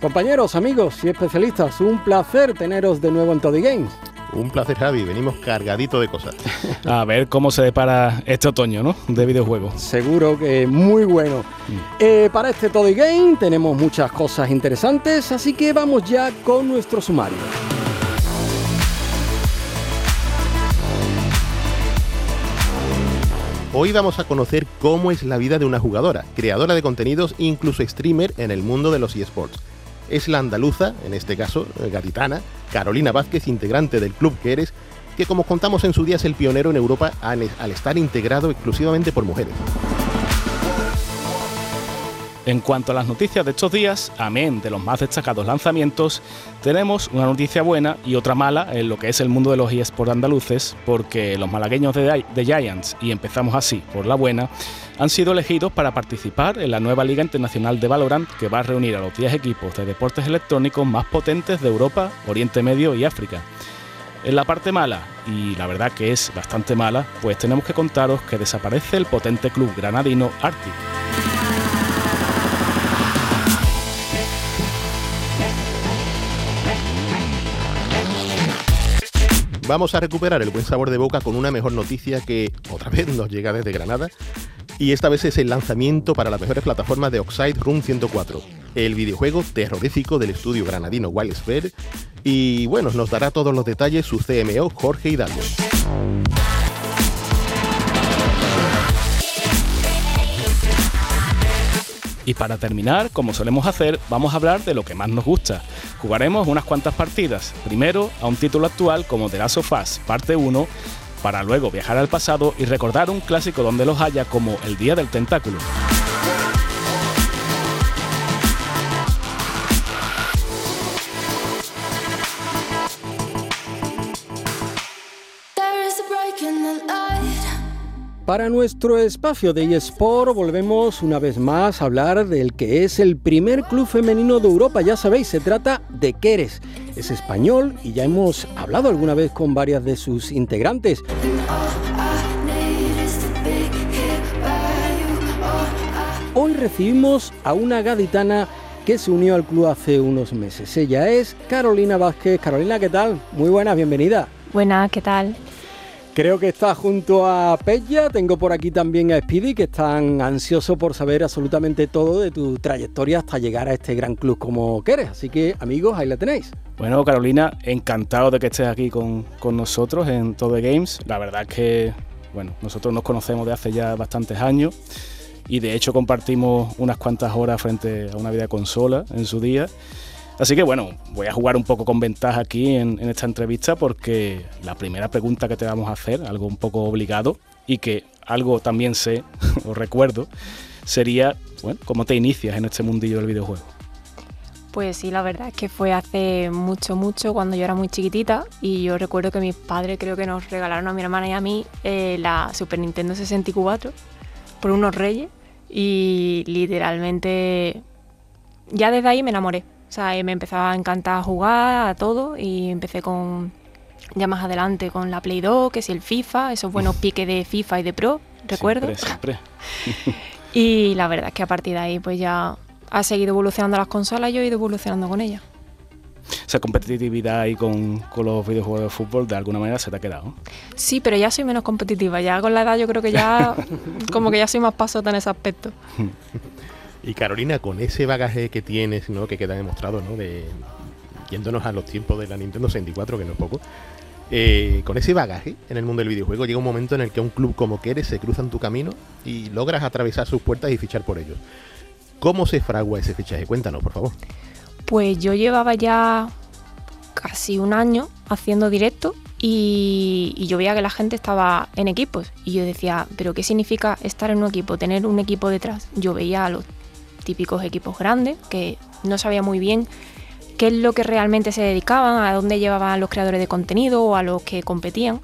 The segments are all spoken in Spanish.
Compañeros, amigos y especialistas, un placer teneros de nuevo en Toddy Games. Un placer, Javi. Venimos cargadito de cosas. A ver cómo se depara este otoño, ¿no? De videojuegos. Seguro que muy bueno. Eh, para este Toddy Game tenemos muchas cosas interesantes, así que vamos ya con nuestro sumario. Hoy vamos a conocer cómo es la vida de una jugadora, creadora de contenidos, incluso streamer en el mundo de los eSports. Es la andaluza, en este caso eh, gaditana, Carolina Vázquez, integrante del club que eres, que como contamos en su día es el pionero en Europa al al estar integrado exclusivamente por mujeres. En cuanto a las noticias de estos días, amén de los más destacados lanzamientos, tenemos una noticia buena y otra mala en lo que es el mundo de los eSports andaluces, porque los malagueños de, de Giants, y empezamos así por la buena, han sido elegidos para participar en la nueva Liga Internacional de Valorant, que va a reunir a los 10 equipos de deportes electrónicos más potentes de Europa, Oriente Medio y África. En la parte mala, y la verdad que es bastante mala, pues tenemos que contaros que desaparece el potente club granadino Arctic. Vamos a recuperar el buen sabor de boca con una mejor noticia que otra vez nos llega desde Granada. Y esta vez es el lanzamiento para las mejores plataformas de Oxide Room 104, el videojuego terrorífico del estudio granadino Wildsphere. Y bueno, nos dará todos los detalles su CMO Jorge Hidalgo. Y para terminar, como solemos hacer, vamos a hablar de lo que más nos gusta. Jugaremos unas cuantas partidas, primero a un título actual como The Last of Us parte 1, para luego viajar al pasado y recordar un clásico donde los haya como El Día del Tentáculo. Para nuestro espacio de eSport volvemos una vez más a hablar del que es el primer club femenino de Europa. Ya sabéis, se trata de Queres. Es español y ya hemos hablado alguna vez con varias de sus integrantes. Hoy recibimos a una gaditana que se unió al club hace unos meses. Ella es Carolina Vázquez. Carolina, ¿qué tal? Muy buena, bienvenida. Buenas, ¿qué tal? Creo que está junto a Pella, tengo por aquí también a Speedy, que están ansiosos por saber absolutamente todo de tu trayectoria hasta llegar a este gran club como quieres. Así que amigos, ahí la tenéis. Bueno, Carolina, encantado de que estés aquí con, con nosotros en Todo Games. La verdad es que, bueno, nosotros nos conocemos de hace ya bastantes años y de hecho compartimos unas cuantas horas frente a una videoconsola en su día. Así que bueno, voy a jugar un poco con ventaja aquí en, esta entrevista porque la primera pregunta que te vamos a hacer, algo un poco obligado y que algo también sé o recuerdo, sería, bueno, ¿cómo te inicias en este mundillo del videojuego? Pues sí, la verdad es que fue hace mucho, mucho, cuando yo era muy chiquitita y yo recuerdo que mis padres creo que nos regalaron a mi hermana y a mí eh, la Super Nintendo 64 por unos reyes y literalmente ya desde ahí me enamoré. O sea, me empezaba a encantar jugar a todo y empecé con, ya más adelante, con la Play 2, que es el FIFA, esos buenos piques de FIFA y de Pro, recuerdo. Siempre, siempre. y la verdad es que a partir de ahí, pues ya ha seguido evolucionando las consolas y yo he ido evolucionando con ellas. Esa competitividad ahí con, con, los videojuegos de fútbol de alguna manera se te ha quedado. Sí, pero ya soy menos competitiva. Ya con la edad yo creo que ya como que ya soy más pasota en ese aspecto. Y Carolina, con ese bagaje que tienes, ¿no? que queda demostrado, ¿no? de yéndonos a los tiempos de la Nintendo 64, que no es poco, eh, con ese bagaje en el mundo del videojuego llega un momento en el que un club como Keres se cruza en tu camino y logras atravesar sus puertas y fichar por ellos. ¿Cómo se fragua ese fichaje? Cuéntanos, por favor. Pues yo llevaba ya casi un año haciendo directo y, y, yo veía que la gente estaba en equipos y yo decía, pero ¿qué significa estar en un equipo, tener un equipo detrás? Yo veía a los típicos equipos grandes que no sabía muy bien qué es lo que realmente se dedicaban, a dónde llevaban los creadores de contenido o a los que competían.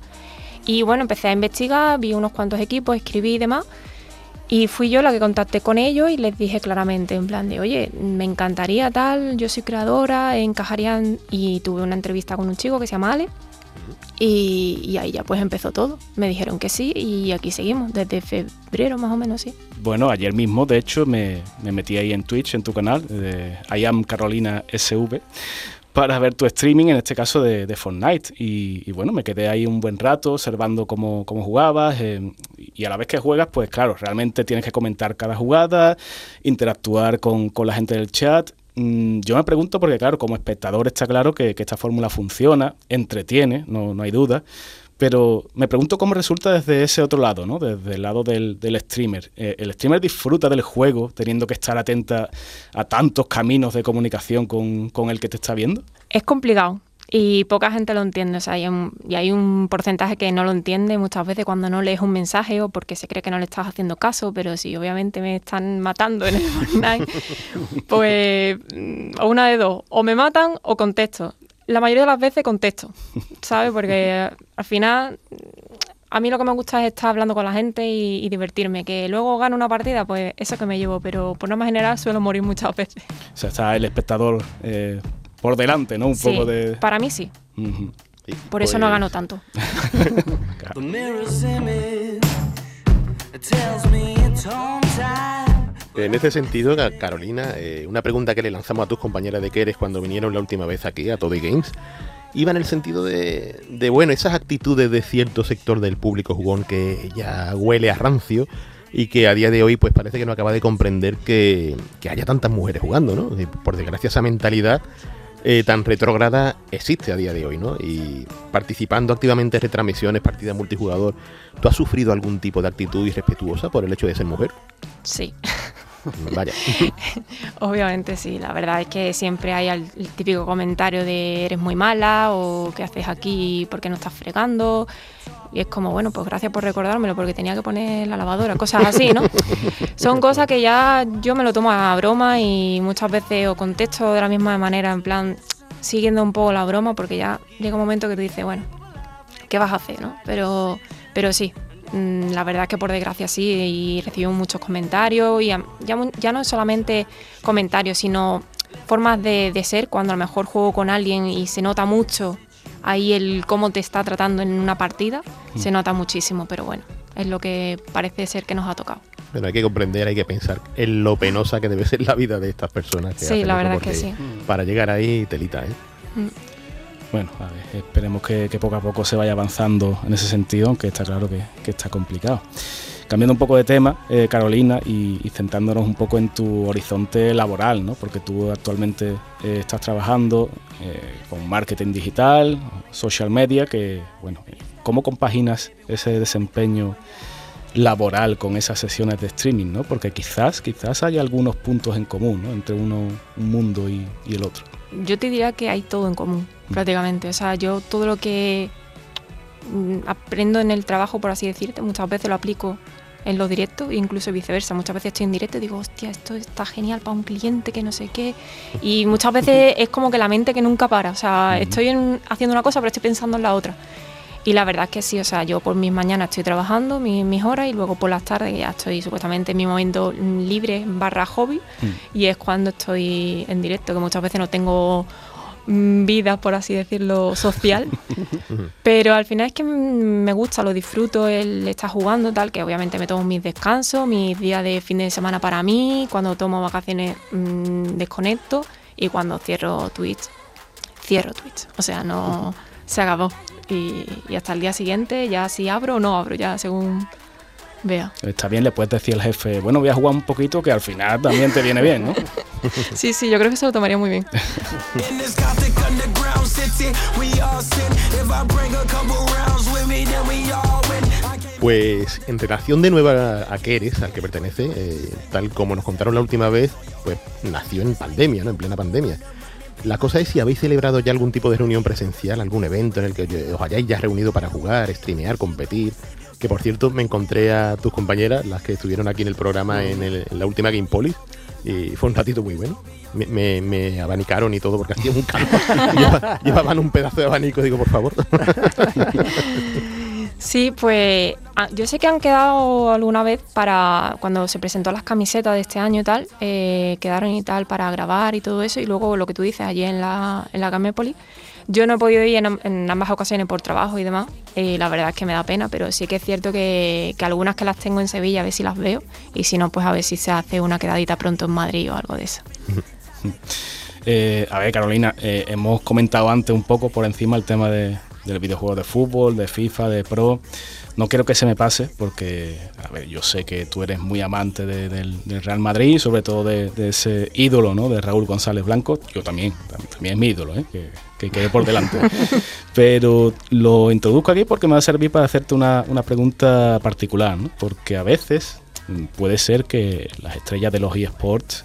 Y bueno, empecé a investigar, vi unos cuantos equipos, escribí y demás. Y fui yo la que contacté con ellos y les dije claramente, en plan de, oye, me encantaría tal, yo soy creadora, encajarían. Y tuve una entrevista con un chico que se llama Ale. Y, ahí ya pues empezó todo. Me dijeron que sí y aquí seguimos, desde febrero más o menos, sí. Bueno, ayer mismo, de hecho, me, metí ahí en Twitch, en tu canal, de I am Carolina SV, para ver tu streaming, en este caso de, Fortnite. Y, bueno, me quedé ahí un buen rato observando cómo, jugabas. Eh, y a la vez que juegas, pues claro, realmente tienes que comentar cada jugada, interactuar con, la gente del chat. Mm, yo me pregunto, porque claro, como espectador está claro que, esta fórmula funciona, entretiene, no, no hay duda pero me pregunto cómo resulta desde ese otro lado, ¿no? Desde el lado del, streamer. Eh, ¿El streamer disfruta del juego teniendo que estar atenta a tantos caminos de comunicación con, el que te está viendo? Es complicado y poca gente lo entiende. O sea, hay y hay un porcentaje que no lo entiende muchas veces cuando no lees un mensaje o porque se cree que no le estás haciendo caso, pero si obviamente me están matando en el Fortnite, pues mm, o una de dos, o me matan o contesto la mayoría de las veces contesto, ¿sabes? Porque al final a mí lo que me gusta es estar hablando con la gente y, divertirme. Que luego gano una partida, pues eso que me llevo, pero por norma general suelo morir muchas veces. O sea, está el espectador eh, por delante, ¿no? Un poco de. Para mí sí. por eso no pues gano tanto. En este sentido, Carolina, eh, una pregunta que le lanzamos a tus compañeras de Keres cuando vinieron la última vez aquí a Toddy Games, iba en el sentido de, bueno, esas actitudes de cierto sector del público jugón que ya huele a rancio y que a día de hoy pues parece que no acaba de comprender que, haya tantas mujeres jugando, ¿no? Por desgracia esa mentalidad eh, tan retrógrada existe a día de hoy, ¿no? Y participando activamente en retransmisiones, partidas multijugador, ¿tú has sufrido algún tipo de actitud irrespetuosa por el hecho de ser mujer? Sí. Vaya. Obviamente sí, la verdad es que siempre hay el, típico comentario de eres muy mala o qué haces aquí, por qué no estás fregando. Y es como, bueno, pues gracias por recordármelo porque tenía que poner la lavadora, cosas así, ¿no? Son cosas que ya yo me lo tomo a broma y muchas veces o contesto de la misma manera, en plan, siguiendo un poco la broma porque ya llega un momento que te dice, bueno, ¿qué vas a hacer, no? Pero, pero sí, Mm, la verdad es que por desgracia sí, y recibo muchos comentarios, y ya, ya no es solamente comentarios, sino formas de, ser, cuando a lo mejor juego con alguien y se nota mucho ahí el cómo te está tratando en una partida, mm. se nota muchísimo, pero bueno, es lo que parece ser que nos ha tocado. Pero hay que comprender, hay que pensar en lo penosa que debe ser la vida de estas personas. Que sí, la verdad es que sí. Para llegar ahí, telita, ¿eh? Mm. Bueno, a ver, esperemos que, poco a poco se vaya avanzando en ese sentido, aunque está claro que, está complicado. Cambiando un poco de tema, eh, Carolina, y, centrándonos un poco en tu horizonte laboral, ¿no? porque tú actualmente eh, estás trabajando eh, con marketing digital, social media, que, bueno, ¿cómo compaginas ese desempeño laboral con esas sesiones de streaming? ¿no? Porque quizás, quizás hay algunos puntos en común ¿no? entre uno, un mundo y el otro yo te diría que hay todo en común, prácticamente. O sea, yo todo lo que mm, aprendo en el trabajo, por así decirte, muchas veces lo aplico en los directos, incluso viceversa. Muchas veces estoy en directo y digo, hostia, esto está genial para un cliente que no sé qué. Y muchas veces es como que la mente que nunca para. O sea, estoy haciendo una cosa, pero estoy pensando en la otra. Y la verdad es que sí, o sea, yo por mis mañanas estoy trabajando mis, horas y luego por las tardes ya estoy supuestamente en mi momento libre barra hobby mm. y es cuando estoy en directo, que muchas veces no tengo mm, vida, por así decirlo, social. Pero al final es que me gusta, lo disfruto, el estar jugando, tal, que obviamente me tomo mis descansos, mis días de fin de semana para mí, cuando tomo vacaciones mmm, desconecto y cuando cierro Twitch, cierro Twitch. O sea, no se acabó y, hasta el día siguiente ya si abro o no abro, ya según vea. Está bien, le puedes decir al jefe, bueno, voy a jugar un poquito que al final también te viene bien, ¿no? sí, sí, yo creo que se lo tomaría muy bien. Pues en relación de nueva a Keres, al que pertenece, eh, tal como nos contaron la última vez, pues nació en pandemia, ¿no? En plena pandemia. La cosa es si habéis celebrado ya algún tipo de reunión presencial, algún evento en el que os hayáis ya reunido para jugar, streamear, competir. Que por cierto me encontré a tus compañeras, las que estuvieron aquí en el programa en, la última Game Polis, Y fue un ratito muy bueno. Me, me, abanicaron y todo porque hacía un calor. llevaban un pedazo de abanico, digo, por favor. Sí, pues ah, yo sé que han quedado alguna vez para cuando se presentó las camisetas de este año y tal, eh, quedaron y tal para grabar y todo eso, y luego lo que tú dices allí en la, en la Gamépoli. Yo no he podido ir en, ambas ocasiones por trabajo y demás, y la verdad es que me da pena, pero sí que es cierto que, que, algunas que las tengo en Sevilla, a ver si las veo, y si no, pues a ver si se hace una quedadita pronto en Madrid o algo de eso. Eh, a ver, Carolina, eh, hemos comentado antes un poco por encima el tema de, del videojuego de fútbol, de FIFA, de Pro. No quiero que se me pase porque, a ver, yo sé que tú eres muy amante del, Real Madrid, sobre todo de, ese ídolo, ¿no? De Raúl González Blanco. Yo también, también es mi ídolo, ¿eh? Que, que quede por delante. Pero lo introduzco aquí porque me va a servir para hacerte una, una pregunta particular, ¿no? Porque a veces puede ser que las estrellas de los eSports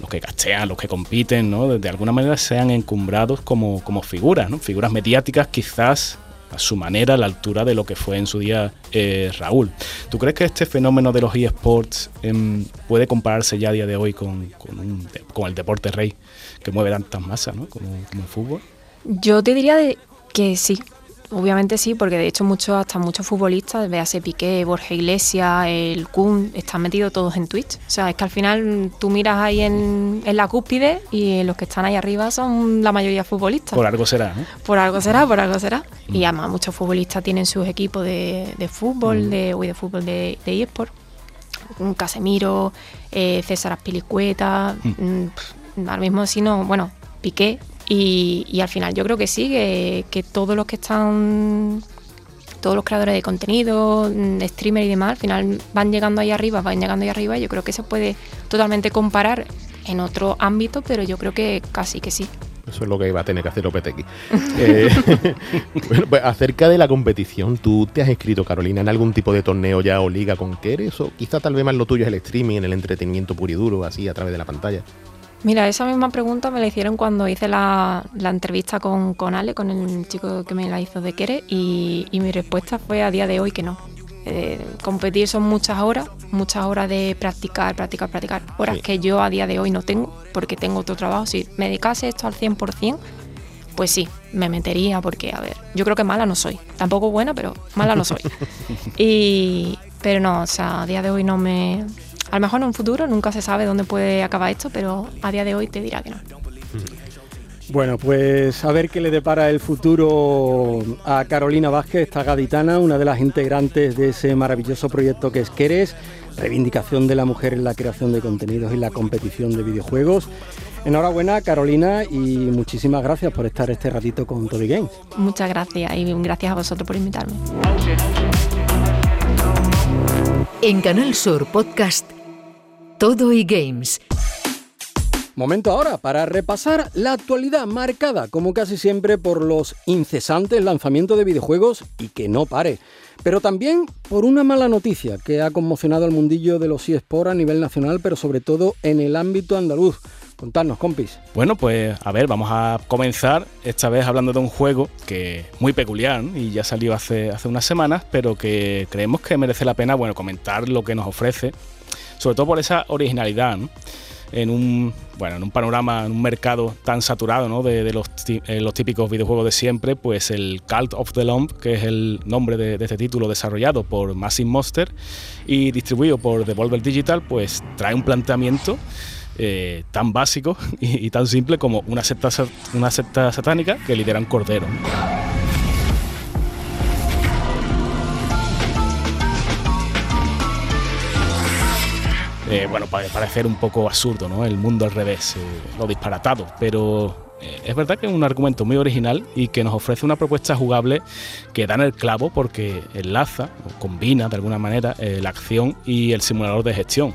los que cachean, los que compiten, ¿no? de alguna manera sean encumbrados como, como figuras, ¿no? figuras mediáticas quizás a su manera, a la altura de lo que fue en su día eh, Raúl. ¿Tú crees que este fenómeno de los eSports em, puede compararse ya a día de hoy con, con, el deporte rey que mueve tantas masas ¿no? como, como el fútbol? Yo te diría de que sí, Obviamente sí, porque de hecho muchos, hasta muchos futbolistas, véase Piqué, Borja Iglesias, el Kun, están metidos todos en Twitch. O sea, es que al final tú miras ahí en, la cúspide y los que están ahí arriba son la mayoría futbolistas. Por algo será, ¿no? Por algo será, por algo será. Mm. Y además muchos futbolistas tienen sus equipos de, fútbol, mm. de, de fútbol de, de eSport. Casemiro, eh, César Aspilicueta, mm. ahora mismo si no, bueno, Piqué, y, al final yo creo que sí, que, todos los que están, todos los creadores de contenido, mm, streamers y demás, al final van llegando ahí arriba, van llegando ahí arriba y yo creo que se puede totalmente comparar en otro ámbito, pero yo creo que casi que sí. Eso es lo que va a tener que hacer OPTX. eh, pues acerca de la competición, ¿tú te has escrito, Carolina, en algún tipo de torneo ya o liga con Keres? ¿O quizá tal vez más lo tuyo es el streaming, el entretenimiento puro y duro, así a través de la pantalla? Mira, esa misma pregunta me la hicieron cuando hice la, entrevista con, con, Ale, con el chico que me la hizo de Quere, y, mi respuesta fue a día de hoy que no. Eh, competir son muchas horas, muchas horas de practicar, practicar, practicar, horas que yo a día de hoy no tengo, porque tengo otro trabajo. Si me dedicase esto al 100%, pues sí, me metería, porque, a ver, yo creo que mala no soy. Tampoco buena, pero mala no soy. y, pero no, o sea, a día de hoy no me, a lo mejor en un futuro nunca se sabe dónde puede acabar esto, pero a día de hoy te dirá que no. Bueno, pues a ver qué le depara el futuro a Carolina Vázquez, esta gaditana, una de las integrantes de ese maravilloso proyecto que es Queres, reivindicación de la mujer en la creación de contenidos y la competición de videojuegos. Enhorabuena Carolina y muchísimas gracias por estar este ratito con Toby Games. Muchas gracias y gracias a vosotros por invitarme. En Canal Sur Podcast todo y Games. Momento ahora para repasar la actualidad marcada, como casi siempre, por los incesantes lanzamientos de videojuegos y que no pare. Pero también por una mala noticia que ha conmocionado al mundillo de los eSports a nivel nacional, pero sobre todo en el ámbito andaluz. Contadnos, compis. Bueno, pues a ver, vamos a comenzar esta vez hablando de un juego que es muy peculiar y ya salió hace, hace unas semanas, pero que creemos que merece la pena bueno, comentar lo que nos ofrece sobre todo por esa originalidad, En un, bueno, en un panorama, en un mercado tan saturado de, los, eh, los, típicos videojuegos de siempre, pues el Cult of the Lump, que es el nombre de, este título desarrollado por Massive Monster y distribuido por Devolver Digital, pues trae un planteamiento eh, tan básico y, tan simple como una secta, una secta satánica que lidera un cordero. Eh, bueno, puede parecer un poco absurdo, ¿no? El mundo al revés, eh, lo disparatado, pero eh, es verdad que es un argumento muy original y que nos ofrece una propuesta jugable que da en el clavo porque enlaza o combina de alguna manera la acción y el simulador de gestión.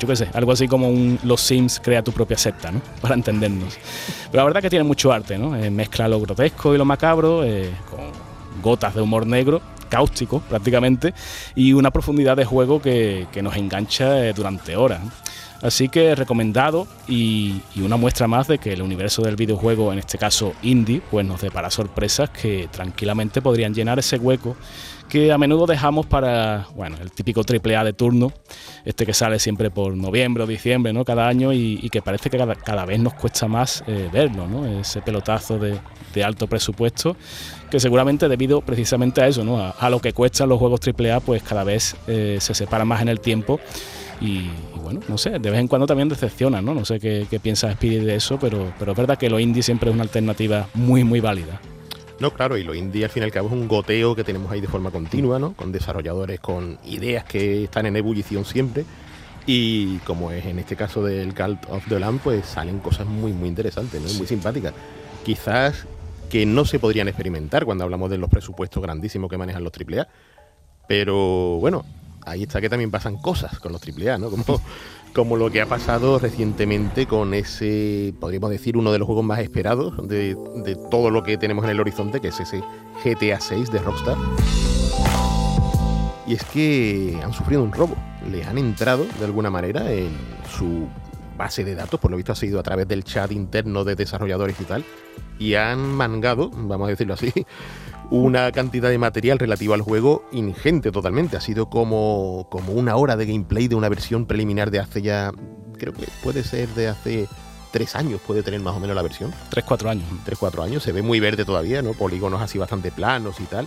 yo qué sé, algo así como Los Sims crea tu propia secta, ¿no? Para entendernos. Pero la verdad que tiene mucho arte, ¿no? mezcla lo grotesco y lo macabro con gotas de humor negro cáustico prácticamente y una profundidad de juego que, nos engancha eh, durante horas. Así que recomendado y, una muestra más de que el universo del videojuego, en este caso indie, pues nos depara sorpresas que tranquilamente podrían llenar ese hueco que a menudo dejamos para, bueno, el típico triple A de turno, este que sale siempre por noviembre o diciembre, ¿no? Cada año y, que parece que cada, vez nos cuesta más eh, verlo, ¿no? Ese pelotazo de, alto presupuesto que seguramente debido precisamente a eso, ¿no? A, lo que cuestan los juegos triple A, pues cada vez eh, se separa más en el tiempo y, bueno, no sé, de vez en cuando también decepciona, ¿no? No sé qué, qué piensa Spirit de eso, pero, pero es verdad que lo indie siempre es una alternativa muy, muy válida. No, claro, y lo indie al fin y al cabo es un goteo que tenemos ahí de forma continua, ¿no? Con desarrolladores con ideas que están en ebullición siempre. Y como es en este caso del Cult of the Lamb, pues salen cosas muy, muy interesantes, ¿no? muy simpáticas. Quizás que no se podrían experimentar cuando hablamos de los presupuestos grandísimos que manejan los AAA. Pero bueno, ahí está que también pasan cosas con los AAA, ¿no? Como lo que ha pasado recientemente con ese, podríamos decir, uno de los juegos más esperados de, todo lo que tenemos en el horizonte, que es ese GTA 6 de Rockstar. Y es que han sufrido un robo, le han entrado de alguna manera en su base de datos, por lo visto ha sido a través del chat interno de desarrolladores y tal, y han mangado, vamos a decirlo así, una cantidad de material relativo al juego ingente totalmente. Ha sido como, como una hora de gameplay de una versión preliminar de hace ya, creo que puede ser de hace tres años, puede tener más o menos la versión. Tres, cuatro años. Tres, cuatro años. Se ve muy verde todavía, ¿no? Polígonos así bastante planos y tal.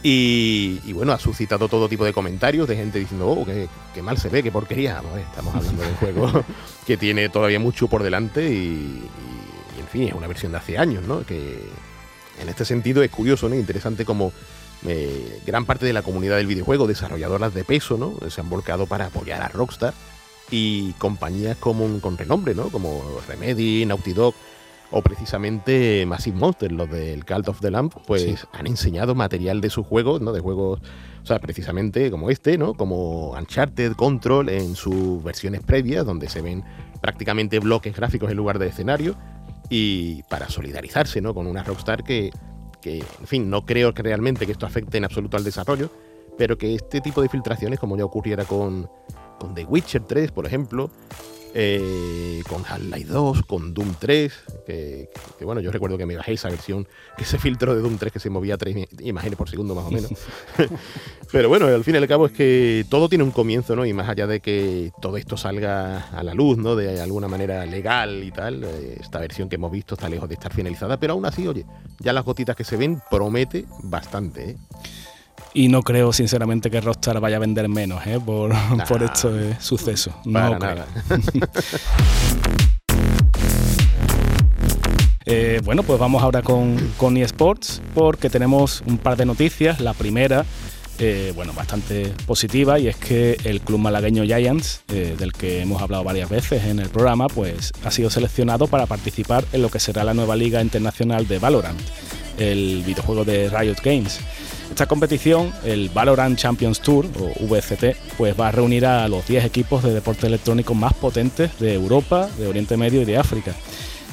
Y, bueno, ha suscitado todo tipo de comentarios de gente diciendo, oh, qué, mal se ve, qué porquería. estamos hablando de un juego que tiene todavía mucho por delante y, y, en fin, es una versión de hace años, ¿no? Que, en este sentido es curioso, ¿no? Interesante como eh, gran parte de la comunidad del videojuego, desarrolladoras de peso, ¿no? Se han volcado para apoyar a Rockstar y compañías como, con renombre, ¿no? Como Remedy, Naughty Dog o precisamente Massive Monster, los del Cult of the Lamp, pues han enseñado material de sus juegos, ¿no? De juegos, o sea, precisamente como este, ¿no? Como Uncharted, Control en sus versiones previas, donde se ven prácticamente bloques gráficos en lugar de escenario y para solidarizarse ¿no? con una Rockstar que, que, en fin, no creo que realmente que esto afecte en absoluto al desarrollo, pero que este tipo de filtraciones, como ya ocurriera con, con The Witcher 3, por ejemplo, eh, con Half-Life 2, con Doom 3, que, bueno, yo recuerdo que me bajé esa versión, que se filtró de Doom 3 que se movía a 3 imágenes por segundo más o menos. Pero bueno, al fin y al cabo es que todo tiene un comienzo, ¿no? Y más allá de que todo esto salga a la luz, ¿no? De alguna manera legal y tal, eh, esta versión que hemos visto está lejos de estar finalizada, pero aún así, oye, ya las gotitas que se ven promete bastante, ¿eh? Y no creo, sinceramente, que Rockstar vaya a vender menos ¿eh? por, por este suceso. No nada. Eh, bueno, pues vamos ahora con, con eSports porque tenemos un par de noticias. La primera, eh, bueno, bastante positiva y es que el club malagueño Giants, del que hemos hablado varias veces en el programa, pues ha sido seleccionado para participar en lo que será la nueva Liga Internacional de Valorant, el videojuego de Riot Games. Esta competición, el Valorant Champions Tour, o VCT, pues va a reunir a los 10 equipos de deporte electrónico más potentes de Europa, de Oriente Medio y de África.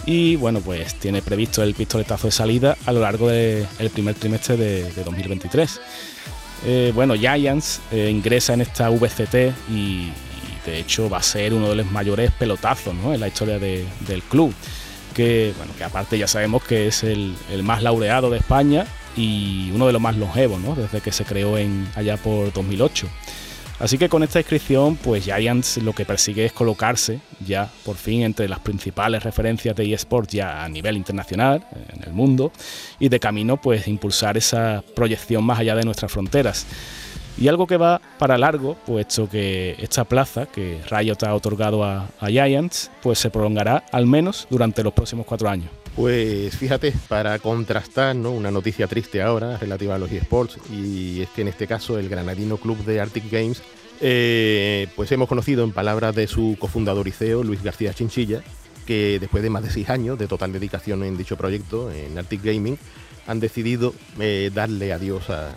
Y bueno, pues tiene previsto el pistoletazo de salida a lo largo del primer trimestre de, 2023. Eh, bueno, Giants eh, ingresa en esta VCT y, de hecho va a ser uno de los mayores pelotazos en la historia del club. Que, bueno, que aparte ya sabemos que es el, el más laureado de España y uno de los más longevos, ¿no? desde que se creó en, allá por 2008. Así que con esta inscripción, pues Giants lo que persigue es colocarse ya por fin entre las principales referencias de eSports ya a nivel internacional, en el mundo, y de camino pues impulsar esa proyección más allá de nuestras fronteras. Y algo que va para largo, puesto que esta plaza que Riot ha otorgado a, Giants, pues se prolongará al menos durante los próximos cuatro años. Pues fíjate, para contrastar ¿no? una noticia triste ahora relativa a los eSports, y es que en este caso el granadino club de Arctic Games, eh, pues hemos conocido en palabras de su cofundador y CEO, Luis García Chinchilla, que después de más de seis años de total dedicación en dicho proyecto, en Arctic Gaming, han decidido eh, darle adiós a,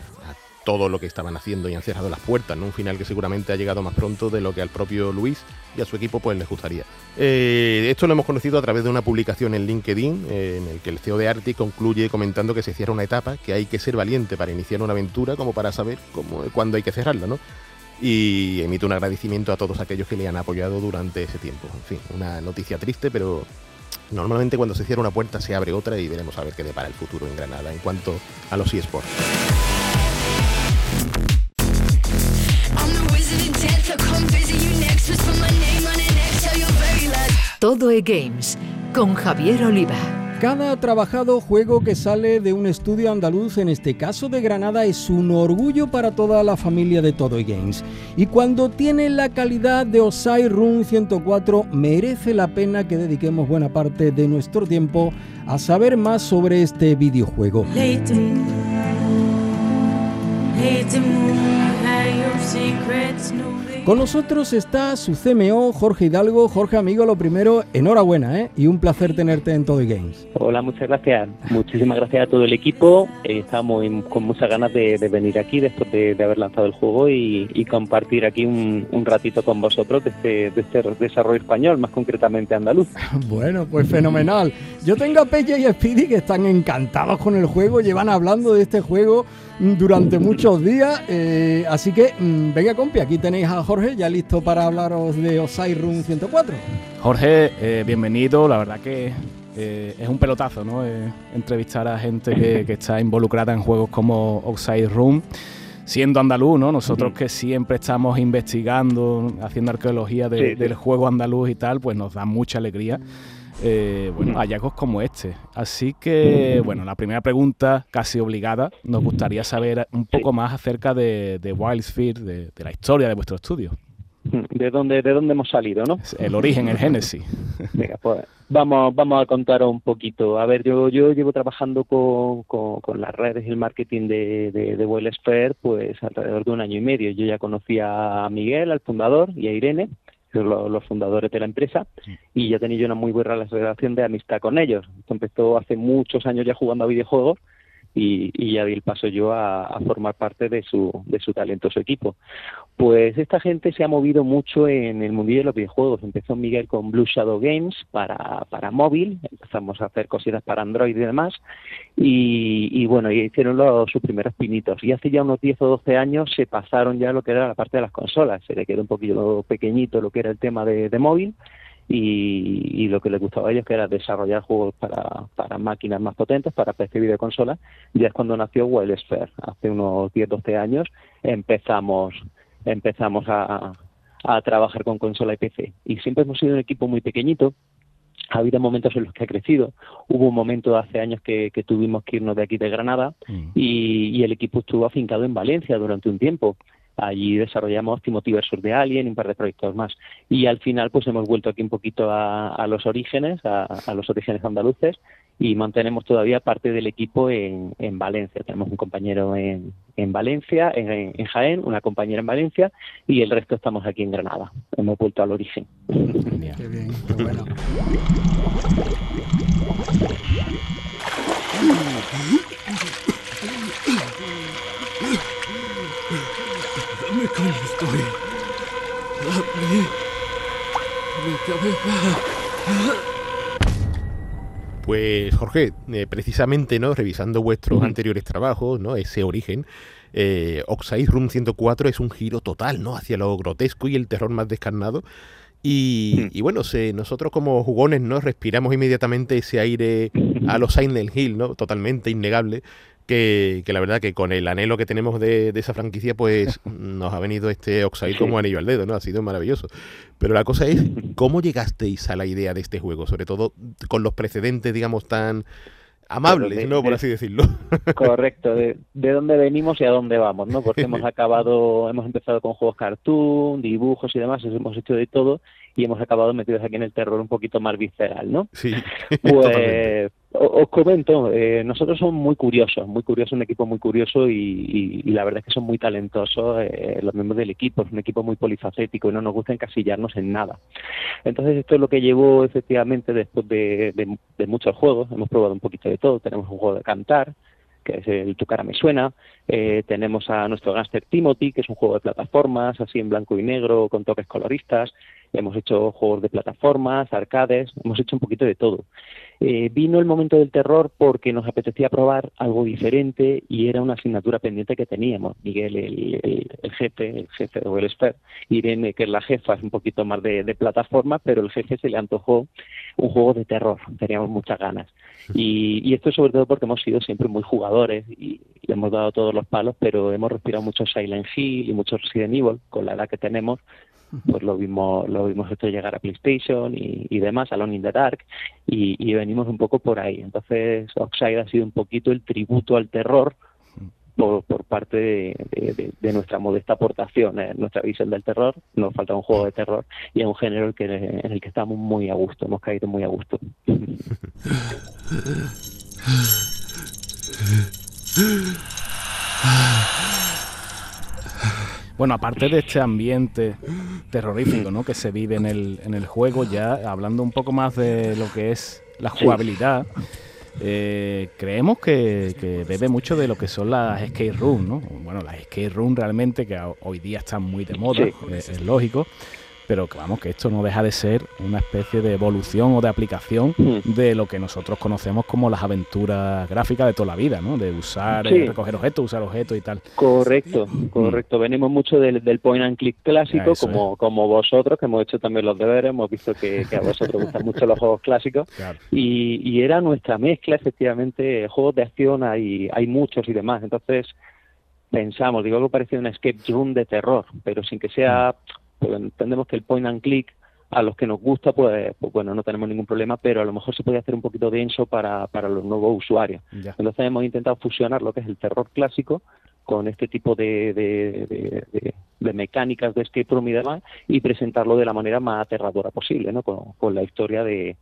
todo lo que estaban haciendo y han cerrado las puertas, ¿no? Un final que seguramente ha llegado más pronto de lo que al propio Luis y a su equipo pues les gustaría. Eh, esto lo hemos conocido a través de una publicación en LinkedIn eh, en el que el CEO de Arti concluye comentando que se cierra una etapa, que hay que ser valiente para iniciar una aventura como para saber cómo, cuándo hay que cerrarla, ¿no? y emito un agradecimiento a todos aquellos que le han apoyado durante ese tiempo. En fin, una noticia triste, pero normalmente cuando se cierra una puerta se abre otra y veremos a ver qué depara el futuro en Granada en cuanto a los eSports. Todo e Games con Javier Oliva. Cada trabajado juego que sale de un estudio andaluz, en este caso de Granada, es un orgullo para toda la familia de Todo Games. Y cuando tiene la calidad de Osai Room 104, merece la pena que dediquemos buena parte de nuestro tiempo a saber más sobre este videojuego. Con nosotros está su CMO, Jorge Hidalgo. Jorge, amigo, lo primero, enhorabuena, ¿eh? Y un placer tenerte en Todo Games. Hola, muchas gracias. Muchísimas gracias a todo el equipo. Eh, estamos con muchas ganas de, venir aquí después de, haber lanzado el juego y, compartir aquí un, ratito con vosotros de este, de este desarrollo español, más concretamente andaluz. bueno, pues fenomenal. Yo tengo a Pelle y a Speedy que están encantados con el juego, llevan hablando de este juego durante muchos días. Eh, así que, mm, venga, compi, aquí tenéis a Jorge ya listo para hablaros de Osai Room 104. Jorge, eh, bienvenido. La verdad que eh, es un pelotazo, ¿no? entrevistar a gente que, está involucrada en juegos como Oxide Room. Siendo andaluz, ¿no? Nosotros que siempre estamos investigando, haciendo arqueología del juego andaluz y tal, pues nos da mucha alegría eh, bueno, hallazgos como este. Así que, bueno, la primera pregunta, casi obligada, nos gustaría saber un poco más acerca de, de Wildsphere, de, la historia de vuestro estudio. ¿De dónde, de dónde hemos salido, no? El origen, el génesis. Venga, pues vamos, vamos a contar un poquito. A ver, yo, yo llevo trabajando con, con, las redes y el marketing de, de, de pues alrededor de un año y medio. Yo ya conocía a Miguel, al fundador, y a Irene, los, fundadores de la empresa, y ya tenía yo una muy buena relación de amistad con ellos. Esto empezó hace muchos años ya jugando a videojuegos y, ya di el paso yo a, formar parte de su, de su talentoso equipo. Pues esta gente se ha movido mucho en el mundillo de los videojuegos. Empezó Miguel con Blue Shadow Games para, para móvil, empezamos a hacer cositas para Android y demás, y, bueno, y hicieron los, sus primeros pinitos. Y hace ya unos 10 o 12 años se pasaron ya a lo que era la parte de las consolas, se le quedó un poquito pequeñito lo que era el tema de, de móvil, y, lo que les gustaba a ellos que era desarrollar juegos para, para máquinas más potentes, para PC y videoconsolas, ya es cuando nació Wild Sphere, hace unos 10-12 años empezamos empezamos a, a trabajar con consola y PC y siempre hemos sido un equipo muy pequeñito ha habido momentos en los que ha crecido. Hubo un momento hace años que, tuvimos que irnos de aquí de Granada mm. y, y, el equipo estuvo afincado en Valencia durante un tiempo. Allí desarrollamos Timothy versus de Alien y un par de proyectos más. Y al final pues hemos vuelto aquí un poquito a, los orígenes, a, los orígenes andaluces y mantenemos todavía parte del equipo en, Valencia. Tenemos un compañero en, Valencia, en, Jaén, una compañera en Valencia y el resto estamos aquí en Granada. Hemos vuelto al origen. Qué bien, bueno. Pues Jorge, eh, precisamente, ¿no? Revisando vuestros anteriores trabajos, ¿no? Ese origen, eh, Oxide Room 104 es un giro total, ¿no? Hacia lo grotesco y el terror más descarnado. Y, y bueno, se, nosotros como jugones, ¿no? Respiramos inmediatamente ese aire a los Silent Hill, ¿no? Totalmente innegable que, la verdad que con el anhelo que tenemos de, esa franquicia, pues nos ha venido este Oxide como anillo al dedo, ¿no? Ha sido maravilloso. Pero la cosa es, ¿cómo llegasteis a la idea de este juego? Sobre todo con los precedentes, digamos, tan amables, ¿no? Por así decirlo. Correcto, de, de, dónde venimos y a dónde vamos, ¿no? Porque hemos acabado, hemos empezado con juegos cartoon, dibujos y demás, hemos hecho de todo y hemos acabado metidos aquí en el terror un poquito más visceral, ¿no? Sí. Pues os comento, eh, nosotros somos muy curiosos, muy curiosos, un equipo muy curioso y, la verdad es que son muy talentosos eh, los miembros del equipo, es un equipo muy polifacético y no nos gusta encasillarnos en nada. Entonces esto es lo que llevó efectivamente después de, muchos juegos, hemos probado un poquito de todo, tenemos un juego de cantar, que es el Tu cara me suena, eh, tenemos a nuestro gangster Timothy, que es un juego de plataformas, así en blanco y negro, con toques coloristas, hemos hecho juegos de plataformas, arcades, hemos hecho un poquito de todo. Eh, vino el momento del terror porque nos apetecía probar algo diferente y era una asignatura pendiente que teníamos. Miguel, el, el, jefe, el jefe o el expert, Irene, que es la jefa, es un poquito más de, plataforma, pero el jefe se le antojó un juego de terror, teníamos muchas ganas. Y, y esto sobre todo porque hemos sido siempre muy jugadores y, le hemos dado todos los palos, pero hemos respirado mucho Silent Hill y mucho Resident Evil con la edad que tenemos pues lo vimos lo vimos esto llegar a PlayStation y, demás, Alone in the Dark, y, venimos un poco por ahí. Entonces, Oxide ha sido un poquito el tributo al terror por, por parte de, nuestra modesta aportación, en nuestra visión del terror. Nos falta un juego de terror y es un género que, en el que estamos muy a gusto, hemos caído muy a gusto. Bueno, aparte de este ambiente terrorífico ¿no? que se vive en el, en el juego, ya hablando un poco más de lo que es la jugabilidad, eh, creemos que, bebe mucho de lo que son las skate room, ¿no? Bueno, las skate room realmente que hoy día están muy de moda, es lógico pero que vamos, que esto no deja de ser una especie de evolución o de aplicación hmm. de lo que nosotros conocemos como las aventuras gráficas de toda la vida, ¿no? De usar, eh, recoger objetos, usar objetos y tal. Correcto, correcto. Venimos mucho del, point and click clásico, como, como vosotros, que hemos hecho también los deberes, hemos visto que, a vosotros gustan mucho los juegos clásicos, y, y era nuestra mezcla, efectivamente, juegos de acción hay, hay muchos y demás, entonces pensamos, digo algo parecido a un escape room de terror, pero sin que sea hmm porque entendemos que el point and click a los que nos gusta, pues, pues, bueno, no tenemos ningún problema, pero a lo mejor se puede hacer un poquito denso para, para los nuevos usuarios. Entonces hemos intentado fusionar lo que es el terror clásico con este tipo de, de, de, mecánicas de escape room y demás y presentarlo de la manera más aterradora posible, ¿no? Con, la historia de,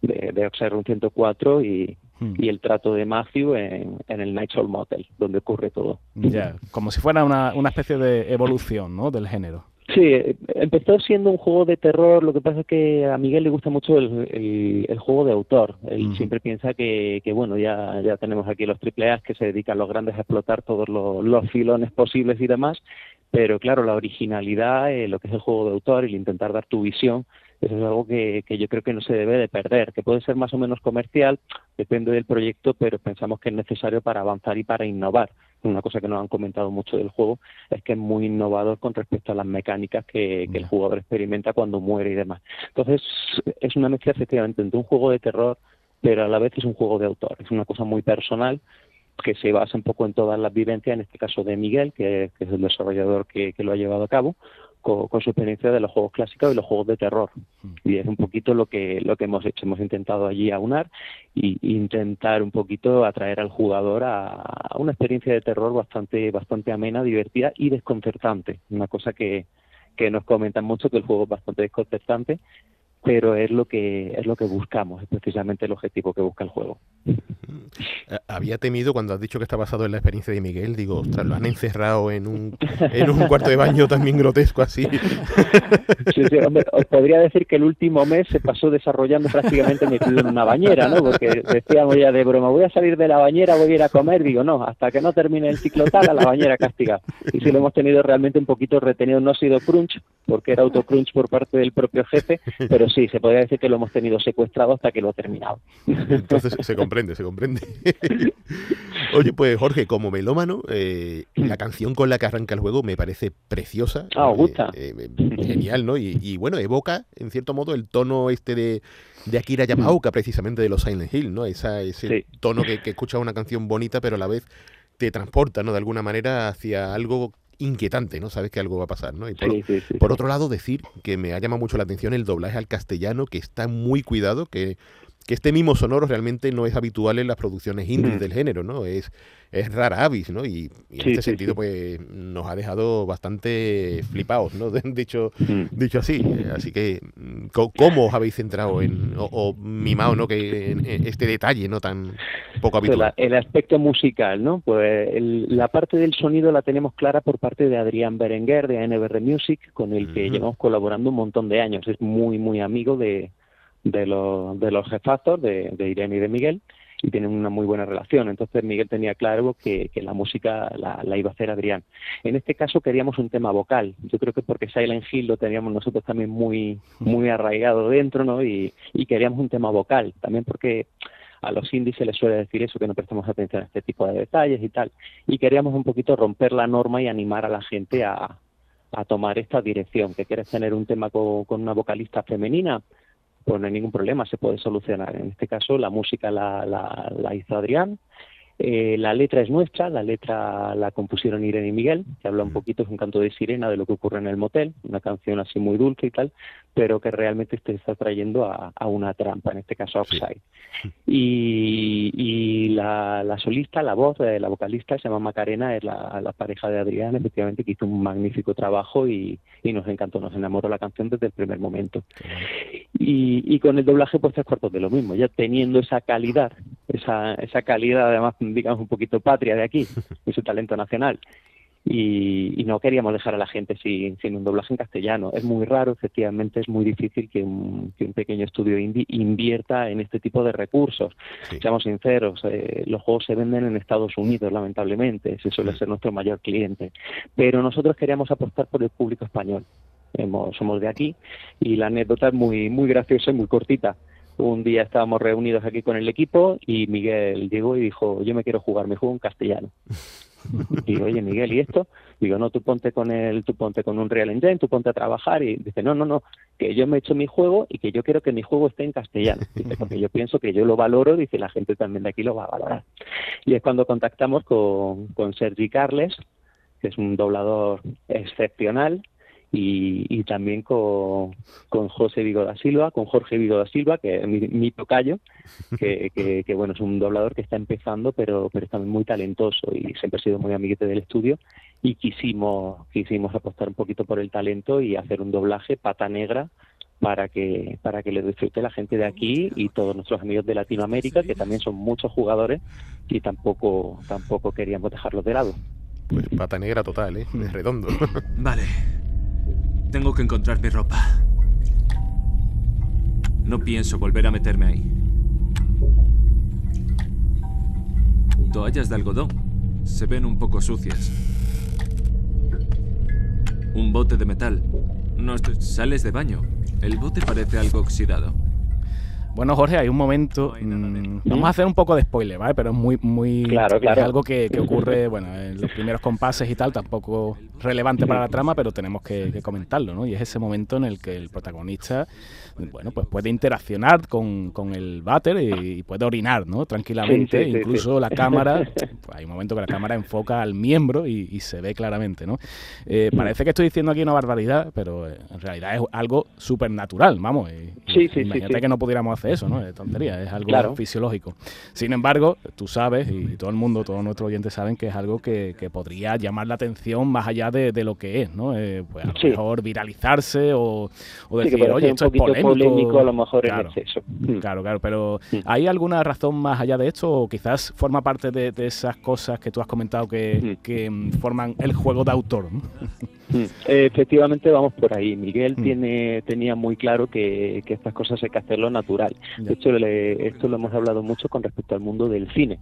de, de 104 y, hmm. y el trato de Matthew en, en el Nightshade Motel, donde ocurre todo. Ya, como si fuera una, una especie de evolución, ¿no? Del género. Sí, empezó siendo un juego de terror, lo que pasa es que a Miguel le gusta mucho el, el, juego de autor. Él siempre piensa que, que, bueno, ya, ya tenemos aquí los AAA que se dedican los grandes a explotar todos los, los filones posibles y demás, pero claro, la originalidad, eh, lo que es el juego de autor, el intentar dar tu visión, eso es algo que, que yo creo que no se debe de perder, que puede ser más o menos comercial, depende del proyecto, pero pensamos que es necesario para avanzar y para innovar una cosa que nos han comentado mucho del juego es que es muy innovador con respecto a las mecánicas que, el jugador experimenta cuando muere y demás. Entonces, es una mezcla efectivamente entre un juego de terror, pero a la vez es un juego de autor. Es una cosa muy personal que se basa un poco en todas las vivencias, en este caso de Miguel, que, es el desarrollador que, lo ha llevado a cabo, con, su experiencia de los juegos clásicos y los juegos de terror. Mm. Y es un poquito lo que, lo que hemos hecho. Hemos intentado allí aunar e intentar un poquito atraer al jugador a, una experiencia de terror bastante, bastante amena, divertida y desconcertante. Una cosa que, que nos comentan mucho, que el juego es bastante desconcertante pero es lo que es lo que buscamos, es precisamente el objetivo que busca el juego. Eh, había temido cuando has dicho que está basado en la experiencia de Miguel, digo, ostras, lo han encerrado en un, en un cuarto de baño también grotesco así. Sí, sí, hombre, os podría decir que el último mes se pasó desarrollando prácticamente metido en una bañera, ¿no? Porque decíamos ya de broma, voy a salir de la bañera, voy a ir a comer, digo, no, hasta que no termine el ciclo tal, a la bañera castiga. Y si lo hemos tenido realmente un poquito retenido, no ha sido crunch, porque era autocrunch por parte del propio jefe, pero sí, se podría decir que lo hemos tenido secuestrado hasta que lo ha terminado. Entonces se comprende, se comprende. Oye, pues Jorge, como melómano, eh, la canción con la que arranca el juego me parece preciosa. Ah, os gusta. Eh, eh, genial, ¿no? Y, bueno, evoca, en cierto modo, el tono este de, de Akira Yamaoka, precisamente de los Silent Hill, ¿no? Esa, ese tono que, que escucha una canción bonita, pero a la vez te transporta, ¿no? De alguna manera hacia algo inquietante, ¿no? Sabes que algo va a pasar, ¿no? Y por, otro lado, decir que me ha llamado mucho la atención el doblaje al castellano, que está muy cuidado, que, que este mismo sonoro realmente no es habitual en las producciones indies del género, ¿no? Es, es rara avis, ¿no? Y, en este sentido, pues nos ha dejado bastante flipados, ¿no? dicho, dicho así. Así que, ¿cómo os habéis centrado en, o, mimado, ¿no? Que en, este detalle, ¿no? Tan poco habitual. El, aspecto musical, ¿no? Pues la parte del sonido la tenemos clara por parte de Adrián Berenguer de ANBR Music, con el que llevamos colaborando un montón de años. Es muy, muy amigo de, de, los, de los jefazos, de, de Irene y de Miguel y tienen una muy buena relación. Entonces Miguel tenía claro que, que la música la, la, iba a hacer Adrián. En este caso queríamos un tema vocal. Yo creo que porque Silent Hill lo teníamos nosotros también muy, muy arraigado dentro, ¿no? Y, y queríamos un tema vocal. También porque a los indies se les suele decir eso, que no prestamos atención a este tipo de detalles y tal. Y queríamos un poquito romper la norma y animar a la gente a, a tomar esta dirección. Que quieres tener un tema con, con, una vocalista femenina, pues no hay ningún problema, se puede solucionar. En este caso, la música la, la, la hizo Adrián. Eh, la letra es nuestra, la letra la compusieron Irene y Miguel, que habla un poquito, es un canto de sirena de lo que ocurre en el motel, una canción así muy dulce y tal, pero que realmente te está trayendo a, a una trampa, en este caso Offside. Sí. Y, y la, la, solista, la voz, eh, la vocalista, se llama Macarena, es la, la, pareja de Adrián, efectivamente, que hizo un magnífico trabajo y, y, nos encantó, nos enamoró la canción desde el primer momento. Y, y con el doblaje, pues tres cuartos de lo mismo, ya teniendo esa calidad, esa, esa calidad además digamos, un poquito patria de aquí, y su talento nacional. Y, y, no queríamos dejar a la gente sin, sin, un doblaje en castellano. Es muy raro, efectivamente, es muy difícil que un, que un pequeño estudio indie invierta en este tipo de recursos. Sí. Seamos sinceros, eh, los juegos se venden en Estados Unidos, lamentablemente, ese suele ser nuestro mayor cliente. Pero nosotros queríamos apostar por el público español. Hemos, somos de aquí y la anécdota es muy, muy graciosa y muy cortita un día estábamos reunidos aquí con el equipo y Miguel llegó y dijo, yo me quiero jugar mi juego en castellano. Digo, oye Miguel, ¿y esto? Digo, no, tú ponte con el, tú ponte con un Real Engine, tú ponte a trabajar y dice, no, no, no, que yo me he hecho mi juego y que yo quiero que mi juego esté en castellano. Dice, porque yo pienso que yo lo valoro, dice, la gente también de aquí lo va a valorar. Y es cuando contactamos con, con Sergi Carles, que es un doblador excepcional, y, y, también con, con José Vigo da Silva, con Jorge Vigo da Silva, que es mi, mi tocayo, que, que, que, bueno, es un doblador que está empezando, pero, pero también muy talentoso y siempre ha sido muy amiguete del estudio y quisimos, quisimos apostar un poquito por el talento y hacer un doblaje pata negra para que para que le disfrute la gente de aquí y todos nuestros amigos de Latinoamérica que también son muchos jugadores y tampoco tampoco queríamos dejarlos de lado. Pues pata negra total, ¿eh? Es redondo. Vale. Tengo que encontrar mi ropa. No pienso volver a meterme ahí. Toallas de algodón. Se ven un poco sucias. Un bote de metal. No. Sales de baño. El bote parece algo oxidado. Bueno, Jorge, hay un momento. Mmm, vamos a hacer un poco de spoiler, ¿vale? Pero es muy, muy. Claro, claro. Es algo que, que, ocurre, bueno, en los primeros compases y tal, tampoco relevante para la trama, pero tenemos que, que, comentarlo, ¿no? Y es ese momento en el que el protagonista, bueno, pues puede interaccionar con, con el váter y, y, puede orinar, ¿no? Tranquilamente. Sí, sí, Incluso sí, la cámara, pues hay un momento que la cámara enfoca al miembro y, y se ve claramente, ¿no? Eh, parece que estoy diciendo aquí una barbaridad, pero en realidad es algo súper natural, vamos. sí, sí, imagínate que no pudiéramos hacer eso, ¿no? Es tontería, es algo claro. fisiológico. Sin embargo, tú sabes, y todo el mundo, todos nuestros oyentes saben que es algo que, que podría llamar la atención más allá de, de lo que es, ¿no? Eh, pues a lo sí. mejor viralizarse o, o decir, sí, oye, esto es polémico. polémico. a lo mejor claro, en exceso. Claro, claro, pero ¿hay alguna razón más allá de esto o quizás forma parte de, de esas cosas que tú has comentado que, que forman el juego de autor? ¿no? Efectivamente vamos por ahí. Miguel mm. tiene, tenía muy claro que, que, estas cosas hay que hacerlo natural. De hecho, le, esto lo hemos hablado mucho con respecto al mundo del cine.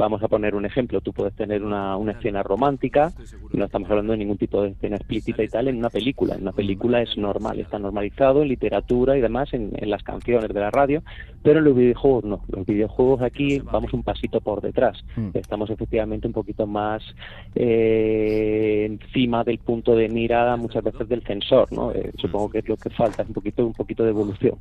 Vamos a poner un ejemplo, tú puedes tener una, una escena romántica, no estamos hablando de ningún tipo de escena explícita y tal, en una película. En una película es normal, está normalizado en literatura y demás, en, en las canciones de la radio, pero en los videojuegos no. Los videojuegos aquí vamos un pasito por detrás. Estamos efectivamente un poquito más eh, encima del punto de mirada muchas veces del sensor, ¿no? Eh, supongo que es lo que falta, es un poquito, un poquito de evolución.